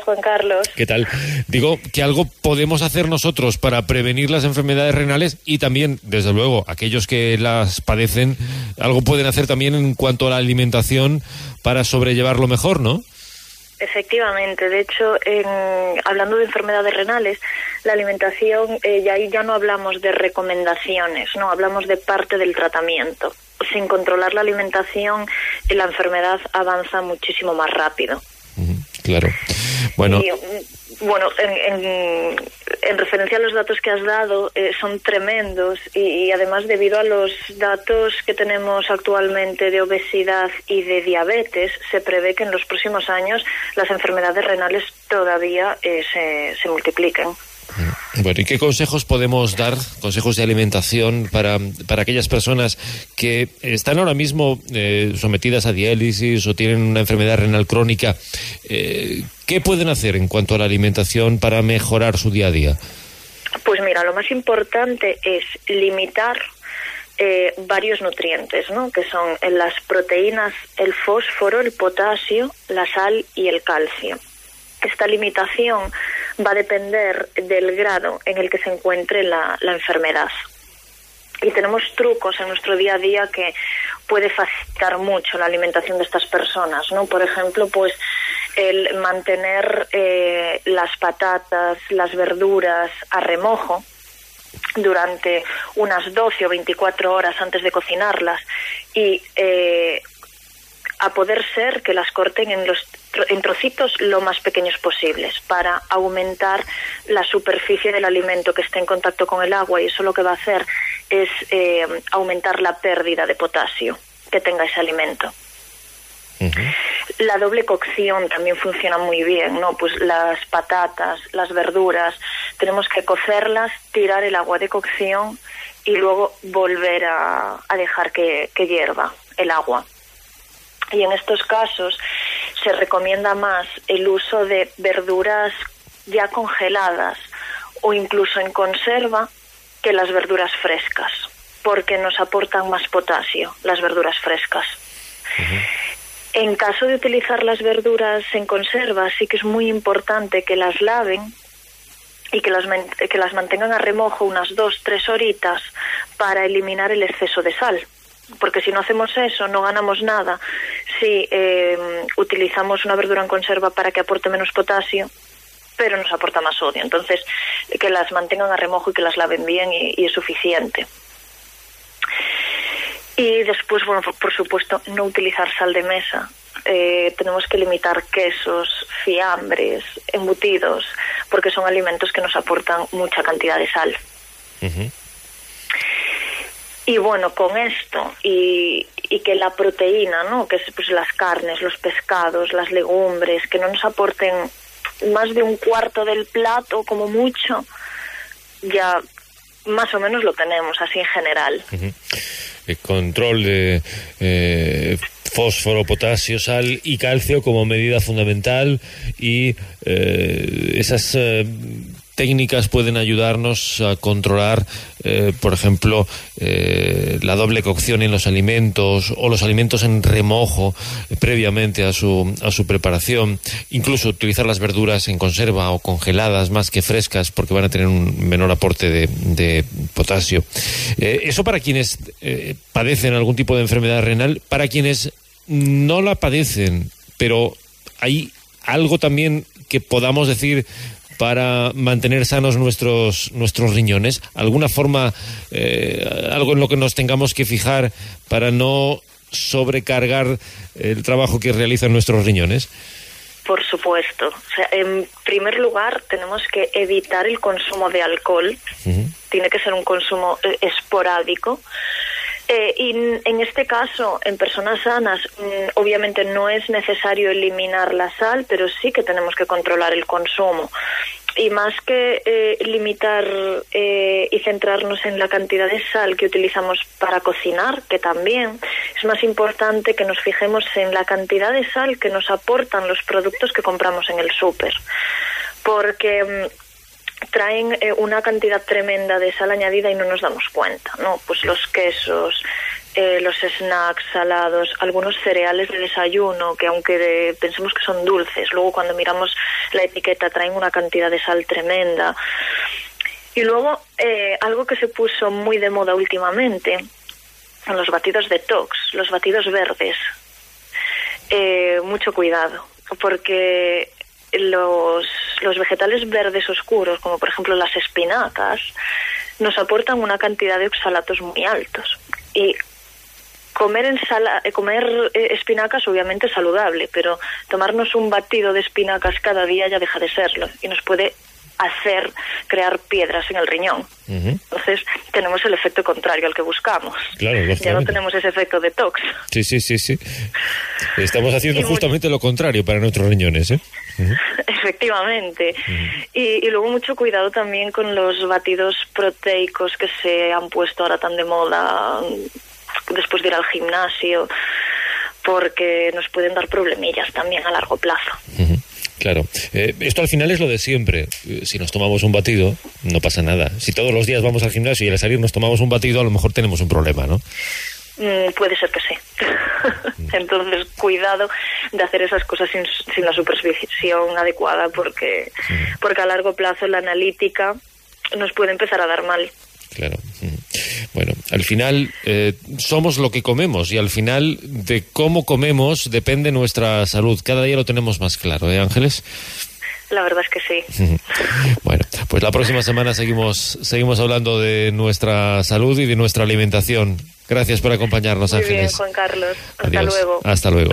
Juan Carlos. ¿Qué tal? Digo que algo podemos hacer nosotros para prevenir las enfermedades renales y también, desde luego, aquellos que las padecen, algo pueden hacer también en cuanto a la alimentación para sobrellevarlo mejor, ¿no? Efectivamente, de hecho, en, hablando de enfermedades renales, la alimentación, eh, ya ahí ya no hablamos de recomendaciones, no hablamos de parte del tratamiento. Sin controlar la alimentación, la enfermedad avanza muchísimo más rápido. Claro. Bueno, mm, bueno en, en, referencia a los datos que has dado, eh, son tremendos y, además debido a los datos que tenemos actualmente de obesidad y de diabetes, se prevé que en los próximos años las enfermedades renales todavía eh, se, se multipliquen. Bueno, ¿y qué consejos podemos dar, consejos de alimentación para, para aquellas personas que están ahora mismo eh, sometidas a diálisis o tienen una enfermedad renal crónica? Eh, ¿Qué pueden hacer en cuanto a la alimentación para mejorar su día a día? Pues mira, lo más importante es limitar eh, varios nutrientes, ¿no? que son las proteínas, el fósforo, el potasio, la sal y el calcio. Esta limitación va a depender del grado en el que se encuentre la, enfermedad. Y tenemos trucos en nuestro día a día que puede facilitar mucho la alimentación de estas personas, ¿no? Por ejemplo, pues el mantener eh, las patatas, las verduras a remojo durante unas 12 o 24 horas antes de cocinarlas y eh, a poder ser que las corten en los en trocitos lo más pequeños posibles para aumentar la superficie del alimento que esté en contacto con el agua y eso lo que va a hacer es eh, aumentar la pérdida de potasio que tenga ese alimento. La doble cocción también funciona muy bien, ¿no? Pues las patatas, las verduras, tenemos que cocerlas, tirar el agua de cocción y luego volver a, dejar que hierva el agua. Y en estos casos se recomienda más el uso de verduras ya congeladas o incluso en conserva que las verduras frescas, porque nos aportan más potasio las verduras frescas. En caso de utilizar las verduras en conserva, sí que es muy importante que las laven y que las, que las mantengan a remojo unas dos, tres horitas para eliminar el exceso de sal porque si no hacemos eso no ganamos nada si eh, utilizamos una verdura en conserva para que aporte menos potasio pero nos aporta más sodio. Entonces que las mantengan a remojo y que las laven bien y, es suficiente. Y después bueno por, supuesto no utilizar sal de mesa. Eh, tenemos que limitar quesos, fiambres, embutidos, porque son alimentos que nos aportan mucha cantidad de sal. Y bueno, con esto y, y que la proteína, ¿no? que es pues, las carnes, los pescados, las legumbres, que no nos aporten más de un cuarto del plato como mucho, ya más o menos lo tenemos así en general. El control de eh, fósforo, potasio, sal y calcio como medida fundamental y eh, esas eh, técnicas pueden ayudarnos a controlar, eh, por ejemplo, eh, la doble cocción en los alimentos o los alimentos en remojo previamente a su, a su preparación, incluso utilizar las verduras en conserva o congeladas más que frescas porque van a tener un menor aporte de, potasio. Eh, eso para quienes padecen algún tipo de enfermedad renal, para quienes no la padecen, pero hay algo también que podamos decir para mantener sanos nuestros, nuestros riñones? ¿Alguna forma, eh, algo en lo que nos tengamos que fijar para no sobrecargar el trabajo que realizan nuestros riñones? Por supuesto. O sea, en primer lugar, tenemos que evitar el consumo de alcohol. Tiene que ser un consumo eh, esporádico. Eh, y en este caso, en personas sanas, mm, obviamente no es necesario eliminar la sal, pero sí que tenemos que controlar el consumo. Y más que eh, limitar eh, y centrarnos en la cantidad de sal que utilizamos para cocinar, que también es más importante que nos fijemos en la cantidad de sal que nos aportan los productos que compramos en el súper. Porque mm, traen eh, una cantidad tremenda de sal añadida y no nos damos cuenta, ¿no? Pues los quesos, eh, los snacks salados, algunos cereales de desayuno que aunque pensemos que son dulces, luego cuando miramos la etiqueta traen una cantidad de sal tremenda. Y luego eh, algo que se puso muy de moda últimamente, son los batidos detox, los batidos verdes. Eh, mucho cuidado, porque los, los vegetales verdes oscuros, como por ejemplo las espinacas, nos aportan una cantidad de oxalatos muy altos. Y comer ensala eh, comer eh, espinacas obviamente es saludable, pero tomarnos un batido de espinacas cada día ya deja de serlo y nos puede hacer crear piedras en el riñón. Entonces tenemos el efecto contrario al que buscamos. ya no tenemos ese efecto detox. Sí, sí, sí, sí. Estamos haciendo justamente lo contrario para nuestros riñones, ¿eh? Efectivamente. y, y, luego mucho cuidado también con los batidos proteicos que se han puesto ahora tan de moda después de ir al gimnasio, porque nos pueden dar problemillas también a largo plazo. Claro, eh, esto al final es lo de siempre. Eh, si nos tomamos un batido, no pasa nada. Si todos los días vamos al gimnasio y al salir nos tomamos un batido, a lo mejor tenemos un problema, ¿no? Mm, puede ser que sí. Entonces, cuidado de hacer esas cosas sin, sin la supervisión adecuada, porque, porque a largo plazo la analítica nos puede empezar a dar mal. Claro. Bueno, al final eh, somos lo que comemos y al final de cómo comemos depende nuestra salud. Cada día lo tenemos más claro, ¿eh, Ángeles? La verdad es que sí. Bueno, pues la próxima semana seguimos, seguimos hablando de nuestra salud y de nuestra alimentación. Gracias por acompañarnos, Muy Ángeles. Bien, Juan Carlos. Hasta luego. Hasta luego.